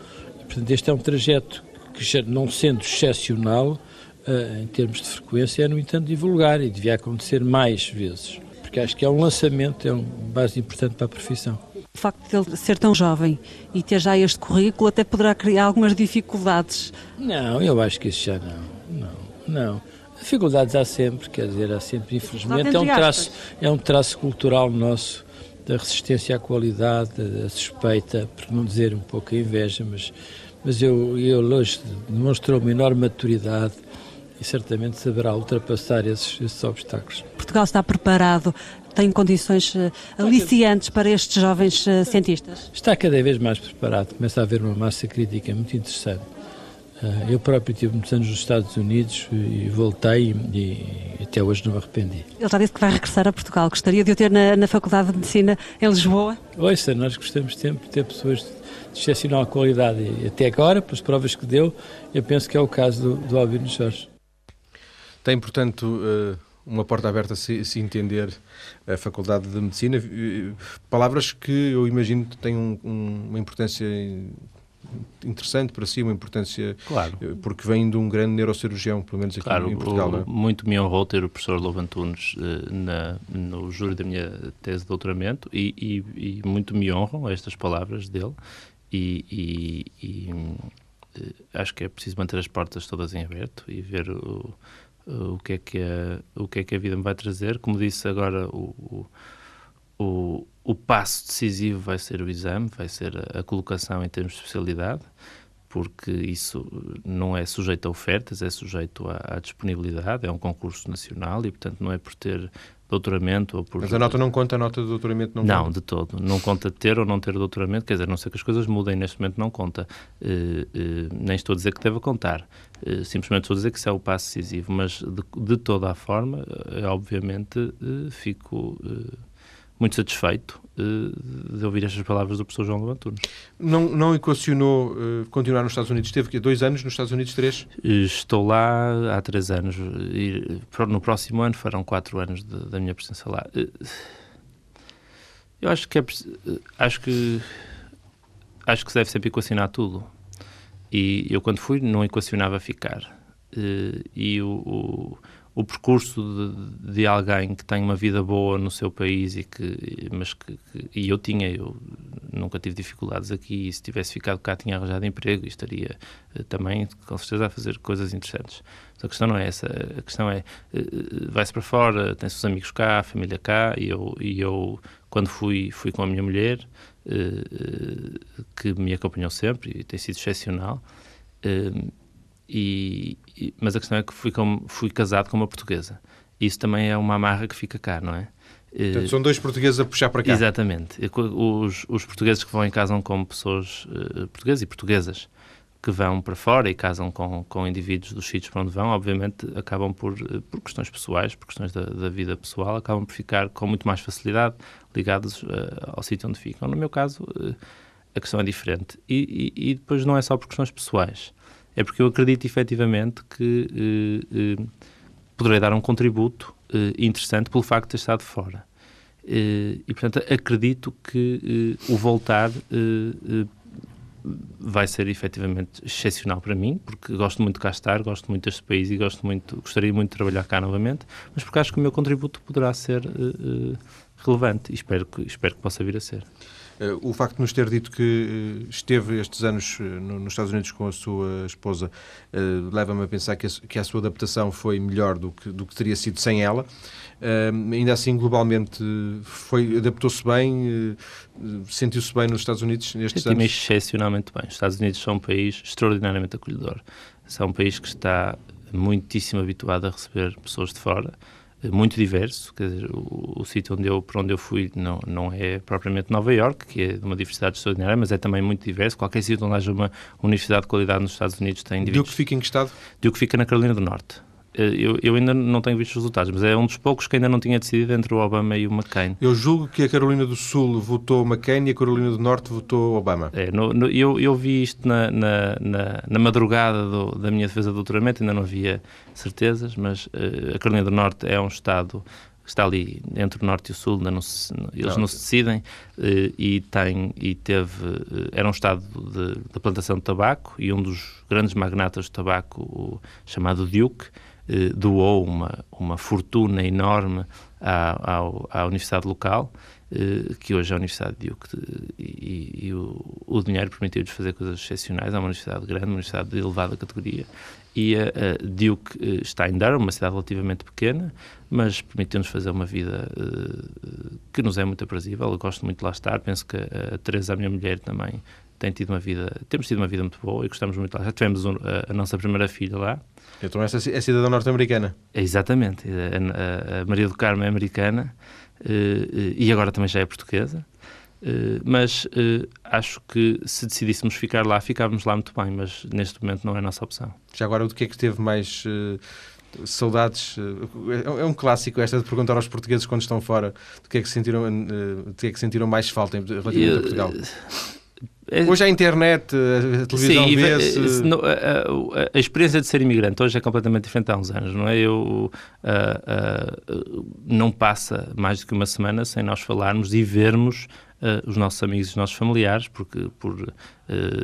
Portanto, este é um trajeto que, não sendo excepcional, uh, em termos de frequência, é, no entanto, divulgar e devia acontecer mais vezes. Porque acho que é um lançamento, é uma base importante para a profissão. O facto de ele ser tão jovem e ter já este currículo até poderá criar algumas dificuldades. Não, eu acho que isso já não. Não, não. Dificuldades há sempre, quer dizer, há sempre, infelizmente, é um traço, é um traço cultural nosso da resistência à qualidade, da suspeita, por não dizer um pouco a inveja, mas, mas eu, eu hoje demonstrou uma enorme maturidade e certamente saberá ultrapassar esses, esses obstáculos. Portugal está preparado, tem condições uh, aliciantes para estes jovens uh, cientistas? Está cada vez mais preparado, começa a haver uma massa crítica muito interessante. Uh, eu próprio tive muitos anos nos Estados Unidos e voltei e, e, até hoje não me arrependi. Ele já disse que vai regressar a Portugal. Gostaria de o ter na, na Faculdade de Medicina em Lisboa? Ouça, nós gostamos sempre de ter pessoas de excepcional qualidade e até agora, pelas provas que deu, eu penso que é o caso do, do Albino Jorge. Tem, portanto, eh, uma porta aberta se, se entender a Faculdade de Medicina. Palavras que eu imagino que têm um, um, uma importância interessante para si, uma importância claro. Eh, porque vem de um grande neurocirurgião, pelo menos aqui claro, em Portugal. O, é? Muito me honrou ter o professor Lobo Antunes na, no júri da minha tese de doutoramento e, e, e muito me honram estas palavras dele e, e acho que é preciso manter as portas todas em aberto e ver o o que é que a, o que é que a vida me vai trazer. Como disse agora, o, o, o passo decisivo vai ser o exame, vai ser a, a, colocação em termos de especialidade, porque isso não é sujeito a ofertas, é sujeito à, à disponibilidade, é um concurso nacional e, portanto, não é por ter doutoramento ou por... Mas a nota não conta, a nota de doutoramento não, não conta? Não, de todo. Não conta ter ou não ter doutoramento, quer dizer, a não ser que as coisas mudem, neste momento não conta. Uh, uh, nem estou a dizer que deva contar, uh, simplesmente estou a dizer que isso é o passo decisivo, mas de, de toda a forma, obviamente, fico muito satisfeito uh, de ouvir estas palavras do professor João Levantunes. Não, não equacionou uh, continuar nos Estados Unidos? Teve dois anos nos Estados Unidos, três? Estou lá há três anos e no próximo ano farão quatro anos de, da minha presença lá. Eu acho que é, acho que acho que se deve sempre equacionar tudo. E eu quando fui não equacionava ficar. e o, o o percurso de, de, alguém que tem uma vida boa no seu país e que mas que, que, e eu tinha eu nunca tive dificuldades aqui e se tivesse ficado cá tinha arranjado emprego e estaria uh, também com certeza a fazer coisas interessantes. Mas a questão não é essa a questão é uh, vai-se para fora tem seus amigos cá a família cá e eu e eu quando fui fui com a minha mulher que me acompanhou sempre e tem sido excepcional e, e, mas a questão é que fui, com, fui casado com uma portuguesa. Isso também é uma amarra que fica cá, não é? Portanto, são dois portugueses a puxar para cá. Exatamente. Os, os portugueses que vão em casam com pessoas uh, portuguesas e portuguesas que vão para fora e casam com, com indivíduos dos sítios para onde vão, obviamente acabam por, eh, por questões pessoais, por questões da, da vida pessoal, acabam por ficar com muito mais facilidade ligados uh, ao sítio onde ficam. No meu caso, uh, a questão é diferente. E, e, e, depois não é só por questões pessoais é porque eu acredito efetivamente que eh, eh, poderei dar um contributo eh, interessante pelo facto de ter estado fora. e, portanto, acredito que o voltar vai ser efetivamente excepcional para mim, porque gosto muito de cá estar, gosto muito deste país e gosto muito, gostaria muito de trabalhar cá novamente, mas porque acho que o meu contributo poderá ser relevante e espero que, espero que possa vir a ser. Eh, o facto de nos ter dito que eh, esteve estes anos eh, nos Estados Unidos com a sua esposa leva-me a pensar que a, sua adaptação foi melhor do que, do que teria sido sem ela. Ainda assim, globalmente, foi adaptou-se bem, sentiu-se bem nos Estados Unidos nestes Senti-me excepcionalmente bem. Os Estados Unidos são um país extraordinariamente acolhedor. São um país que está muitíssimo habituado a receber pessoas de fora muito diverso, quer dizer, o, o sítio onde eu, para onde eu fui não, não é propriamente Nova York, que é de uma diversidade extraordinária, mas é também muito diverso. Qualquer sítio onde haja uma universidade de qualidade nos Estados Unidos tem indivíduos... Deu que fica em que estado? Deu que fica na Carolina do Norte. Eh, eu, eu, ainda não tenho visto os resultados, mas é um dos poucos que ainda não tinha decidido entre o Obama e o McCain. Eu julgo que a Carolina do Sul votou McCain e a Carolina do Norte votou Obama. É, no, no, eu, eu, vi isto na, na, na, na madrugada do, da minha defesa de doutoramento, ainda não havia certezas, mas uh, a Carolina do Norte é um Estado que está ali entre o Norte e o Sul, não se, eles não, não se decidem, uh, e, tem, e teve, uh, era um Estado de, de plantação de tabaco, e um dos grandes magnatas de tabaco, o, chamado Duke, eh, doou uma, uma fortuna enorme à, à, universidade local eh, que hoje é a Universidade de Duke e, e o, o, dinheiro permitiu-lhes fazer coisas excepcionais. É uma universidade grande, uma universidade de elevada categoria. E a, Duke eh, está em Durham, uma cidade relativamente pequena, mas permitiu-nos fazer uma vida que nos é muito aprazível. Eu gosto muito de lá estar. Penso que a, a Teresa, a minha mulher, também tem tido uma vida, temos tido uma vida muito boa e gostamos muito lá. Já tivemos a nossa primeira filha lá. Então essa é cidadã norte-americana? exatamente. A, Maria do Carmo é americana uh, e agora também já é portuguesa. Uh, mas acho que se decidíssemos ficar lá, ficávamos lá muito bem, mas neste momento não é a nossa opção. Já agora, o que é que teve mais saudades? É um clássico esta de perguntar aos portugueses quando estão fora do que é que sentiram, do que é que sentiram mais falta relativamente a Portugal. É- hoje a internet, a televisão vê-se... A, a, a, experiência de ser imigrante hoje é completamente diferente há uns anos, não é? Eu, uh, uh, não passa mais do que uma semana sem nós falarmos e vermos uh, os nossos amigos e os nossos familiares, porque por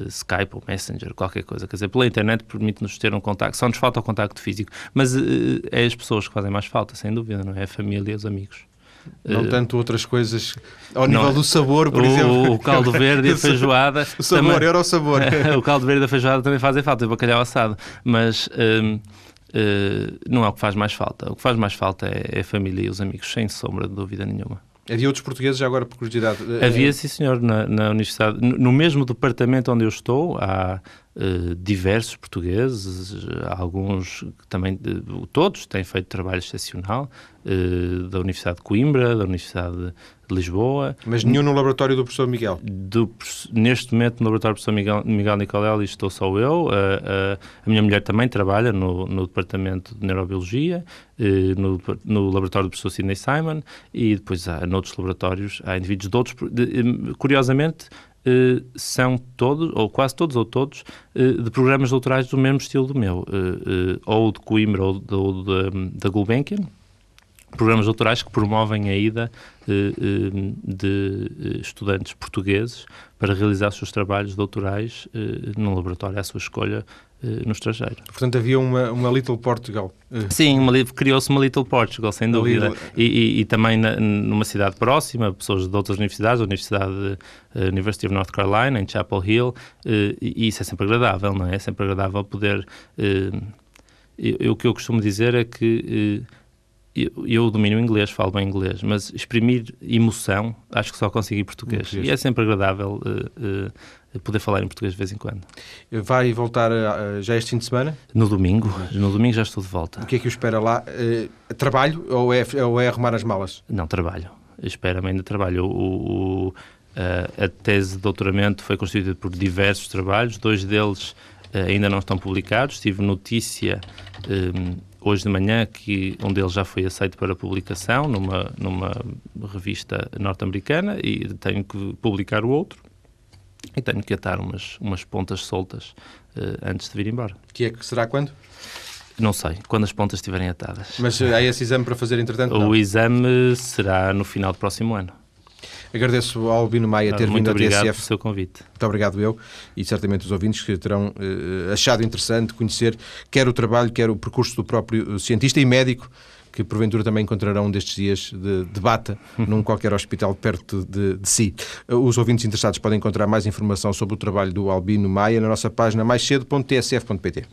Skype ou Messenger, qualquer coisa. Quer dizer, pela internet permite-nos ter um contacto, só nos falta o contacto físico, mas é as pessoas que fazem mais falta, sem dúvida, não é? A família os amigos. Não uh, tanto outras coisas ao nível do sabor, por o, exemplo. O caldo verde e a feijoada. o sabor, também, era o sabor. o caldo verde e a feijoada também fazem falta, o bacalhau assado. Mas uh, uh, não é o que faz mais falta. O que faz mais falta é, é a família e os amigos, sem sombra de dúvida nenhuma. Havia outros portugueses, já agora por curiosidade? Havia, sim senhor, na, na universidade. No mesmo departamento onde eu estou, há uh, diversos portugueses, alguns também, uh, todos têm feito trabalho excepcional, uh, da Universidade de Coimbra, da Universidade de Lisboa. Mas nenhum no laboratório do professor Miguel? Do, neste momento, no laboratório do professor Miguel, Miguel Nicolelli, estou só eu. a minha mulher também trabalha no, no departamento de Neurobiologia, no, no, laboratório do professor Sidney Simon, e depois há, noutros laboratórios, há indivíduos de outros. De, curiosamente, Uh, são todos, ou quase todos ou todos, uh, de programas doutorais do mesmo estilo do meu, uh, ou de Coimbra ou, de, ou da Gulbenkian, programas doutorais que promovem a ida de estudantes portugueses para realizar os seus trabalhos doutorais num laboratório à sua escolha eh, no estrangeiro. Portanto, havia uma, uma Little Portugal. Eh, Sim, criou-se uma Little Portugal, sem dúvida. E, e, e, também na, numa cidade próxima, pessoas de outras universidades, a Universidade uh, University of North Carolina, em Chapel Hill, e isso é sempre agradável, não é? É sempre agradável poder... Eu, o que eu costumo dizer é que eu, eu domino inglês, falo bem inglês, mas exprimir emoção acho que só consigo em português. português. E é sempre agradável uh, uh, poder falar em português de vez em quando. Vai voltar uh, já este fim de semana? No domingo. No domingo já estou de volta. O que é que o espera lá? trabalho ou é, ou é arrumar as malas? Não, trabalho. Espera-me ainda trabalho. O, o, a tese de doutoramento foi constituída por diversos trabalhos, dois deles ainda não estão publicados. Tive notícia hoje de manhã que um deles já foi aceito para publicação numa, numa revista norte-americana e tenho que publicar o outro e tenho que atar umas, umas pontas soltas uh, antes de vir embora. Que é que será quando? Não sei, quando as pontas estiverem atadas. Mas uh, há esse exame para fazer entretanto? O exame será no final do próximo ano. Agradeço ao Albino Maia ter Muito vindo à TSF. Muito seu convite. Muito obrigado eu e certamente os ouvintes que terão uh, achado interessante conhecer quer o trabalho, quer o percurso do próprio cientista e médico que porventura também encontrarão destes dias de debate num qualquer hospital perto de, de, si. Eh, os ouvintes interessados podem encontrar mais informação sobre o trabalho do Albino Maia na nossa página maiscedo.tsf.pt.